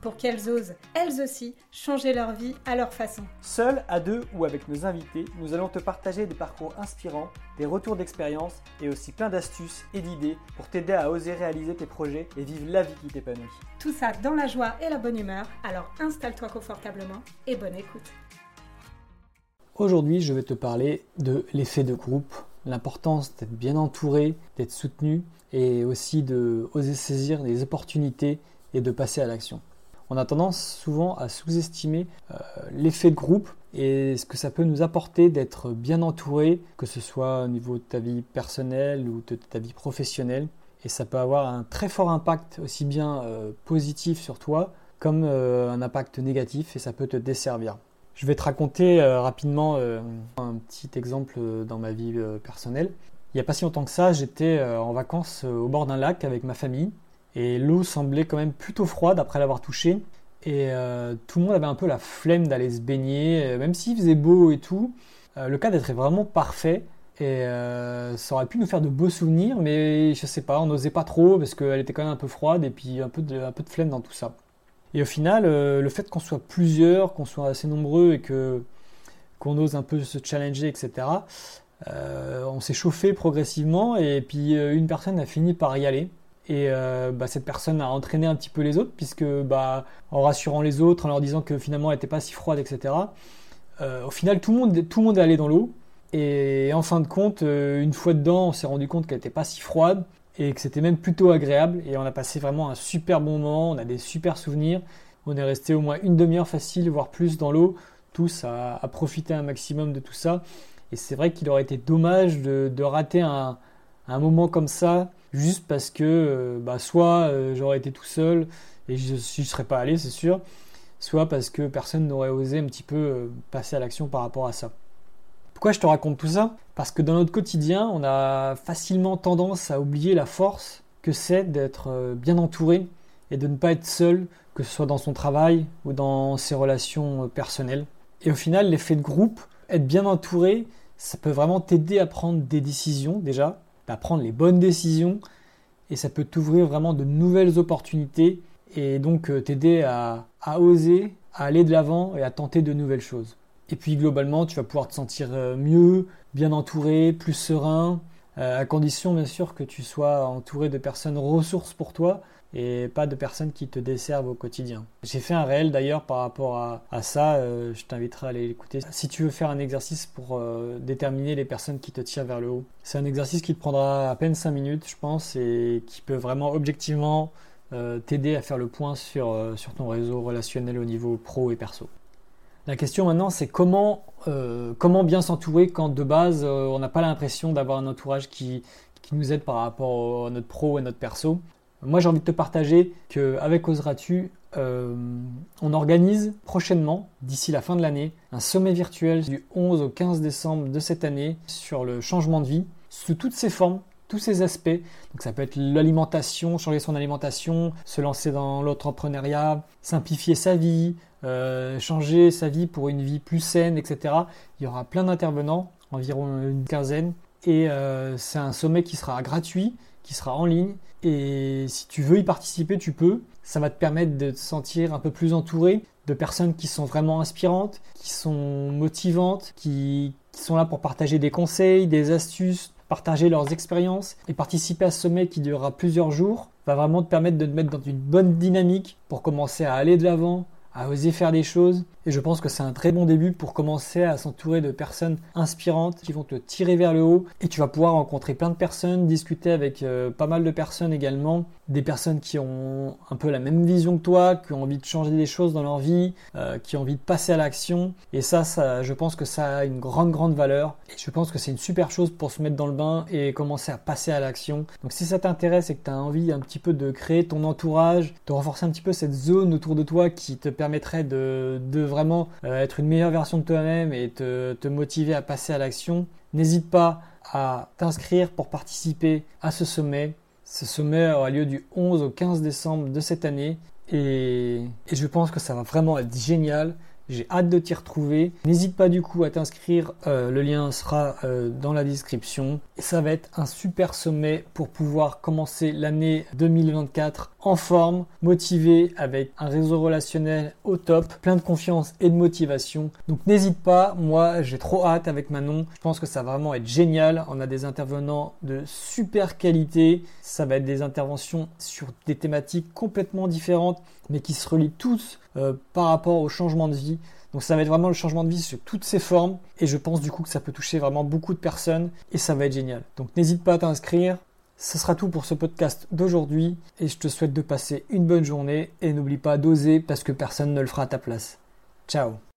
pour qu'elles osent, elles aussi, changer leur vie à leur façon. Seuls, à deux ou avec nos invités, nous allons te partager des parcours inspirants, des retours d'expérience et aussi plein d'astuces et d'idées pour t'aider à oser réaliser tes projets et vivre la vie qui t'épanouit. Tout ça dans la joie et la bonne humeur, alors installe-toi confortablement et bonne écoute. Aujourd'hui, je vais te parler de l'effet de groupe, l'importance d'être bien entouré, d'être soutenu et aussi de oser saisir des opportunités et de passer à l'action. On a tendance souvent à sous-estimer euh, l'effet de groupe et ce que ça peut nous apporter d'être bien entouré, que ce soit au niveau de ta vie personnelle ou de ta vie professionnelle. Et ça peut avoir un très fort impact aussi bien euh, positif sur toi comme euh, un impact négatif et ça peut te desservir. Je vais te raconter rapidement un petit exemple dans ma vie personnelle. Il n'y a pas si longtemps que ça, j'étais en vacances au bord d'un lac avec ma famille et l'eau semblait quand même plutôt froide après l'avoir touchée et tout le monde avait un peu la flemme d'aller se baigner, même s'il faisait beau et tout. le cadre était vraiment parfait et ça aurait pu nous faire de beaux souvenirs, mais je sais pas, on n'osait pas trop parce qu'elle était quand même un peu froide et puis un peu de, flemme dans tout ça. Et au final, euh, le fait qu'on soit plusieurs, qu'on soit assez nombreux et que qu'on ose un peu se challenger, etc. Euh, on s'est chauffé progressivement et puis euh, une personne a fini par y aller. Et bah, cette personne a entraîné un petit peu les autres, puisque bah, en rassurant les autres, en leur disant que finalement elle n'était pas si froide, etc. au final, tout le, monde, tout le monde est allé dans l'eau. Et en fin de compte, une fois dedans, on s'est rendu compte qu'elle n'était pas si froide et que c'était même plutôt agréable et on a passé vraiment un super bon moment, on a des super souvenirs, on est resté au moins une demi-heure facile, voire plus dans l'eau, tous à, profiter un maximum de tout ça et c'est vrai qu'il aurait été dommage de, rater un, moment comme ça juste parce que euh, bah, soit euh, j'aurais été tout seul et je ne serais pas allé c'est sûr, soit parce que personne n'aurait osé un petit peu euh, passer à l'action par rapport à ça. Pourquoi je te raconte tout ça? Parce que dans notre quotidien, on a facilement tendance à oublier la force que c'est d'être bien entouré et de ne pas être seul, que ce soit dans son travail ou dans ses relations personnelles. Et au final, l'effet de groupe, être bien entouré, ça peut vraiment t'aider à prendre des décisions déjà, prendre les bonnes décisions, et ça peut t'ouvrir vraiment de nouvelles opportunités et donc euh, t'aider à, à oser, à aller de l'avant et à tenter de nouvelles choses. Et puis globalement, tu vas pouvoir te sentir euh, mieux, bien entouré, plus serein, euh, à condition bien sûr que tu sois entouré de personnes ressources pour toi et pas de personnes qui te desservent au quotidien. J'ai fait un réel d'ailleurs par rapport à, ça, euh, je t'inviterai à aller l'écouter. Si tu veux faire un exercice pour déterminer les personnes qui te tirent vers le haut, c'est un exercice qui te prendra à peine 5 minutes je pense et qui peut vraiment objectivement t'aider à faire le point sur, sur ton réseau relationnel au niveau pro et perso. La question maintenant, c'est comment, euh, comment bien s'entourer quand de base, euh, on n'a pas l'impression d'avoir un entourage qui, qui, nous aide par rapport à notre pro et notre perso? Moi, j'ai envie de te partager qu'avec Oseras-tu, euh, on organise prochainement, d'ici la fin de l'année, un sommet virtuel du 11 au 15 décembre de cette année sur le changement de vie, sous toutes ses formes, tous ces aspects. Donc ça peut être l'alimentation, changer son alimentation, se lancer dans l'entrepreneuriat, simplifier sa vie, euh, changer sa vie pour une vie plus saine, etc. Il y aura plein d'intervenants, environ une quinzaine. Et euh, c'est un sommet qui sera gratuit, qui sera en ligne. Et si tu veux y participer, tu peux. Ça va te permettre de te sentir un peu plus entouré de personnes qui sont vraiment inspirantes, qui sont motivantes, qui sont là pour partager des conseils, des astuces, partager leurs expériences et participer à ce sommet qui durera plusieurs jours va vraiment te permettre de te mettre dans une bonne dynamique pour commencer à aller de l'avant, à oser faire des choses. Et je pense que c'est un très bon début pour commencer à s'entourer de personnes inspirantes qui vont te tirer vers le haut. Et tu vas pouvoir rencontrer plein de personnes, discuter avec euh, pas mal de personnes également. Des personnes qui ont un peu la même vision que toi, qui ont envie de changer des choses dans leur vie, euh, qui ont envie de passer à l'action. Et ça, ça, je pense que ça a une grande, grande valeur. Et je pense que c'est une super chose pour se mettre dans le bain et commencer à passer à l'action. Donc si ça t'intéresse et que tu as envie un petit peu de créer ton entourage, de renforcer un petit peu cette zone autour de toi qui te de vraiment euh, être une meilleure version de toi-même et te, te motiver à passer à l'action, n'hésite pas à t'inscrire pour participer à ce sommet. Ce sommet aura lieu du 11 au 15 décembre de cette année et, et je pense que ça va vraiment être génial. J'ai hâte de t'y retrouver. N'hésite pas du coup à t'inscrire, euh, le lien sera euh, dans la description. Et ça va être un super sommet pour pouvoir commencer l'année 2024 en forme, motivé, avec un réseau relationnel au top, plein de confiance et de motivation. Donc n'hésite pas, moi j'ai trop hâte avec Manon. Je pense que ça va vraiment être génial. On a des intervenants de super qualité. Ça va être des interventions sur des thématiques complètement différentes, mais qui se relient tous euh, par rapport au changement de vie. Donc ça va être vraiment le changement de vie sur toutes ses formes et je pense du coup que ça peut toucher vraiment beaucoup de personnes et ça va être génial. Donc n'hésite pas à t'inscrire. Ce sera tout pour ce podcast d'aujourd'hui et je te souhaite de passer une bonne journée et n'oublie pas d'oser parce que personne ne le fera à ta place. Ciao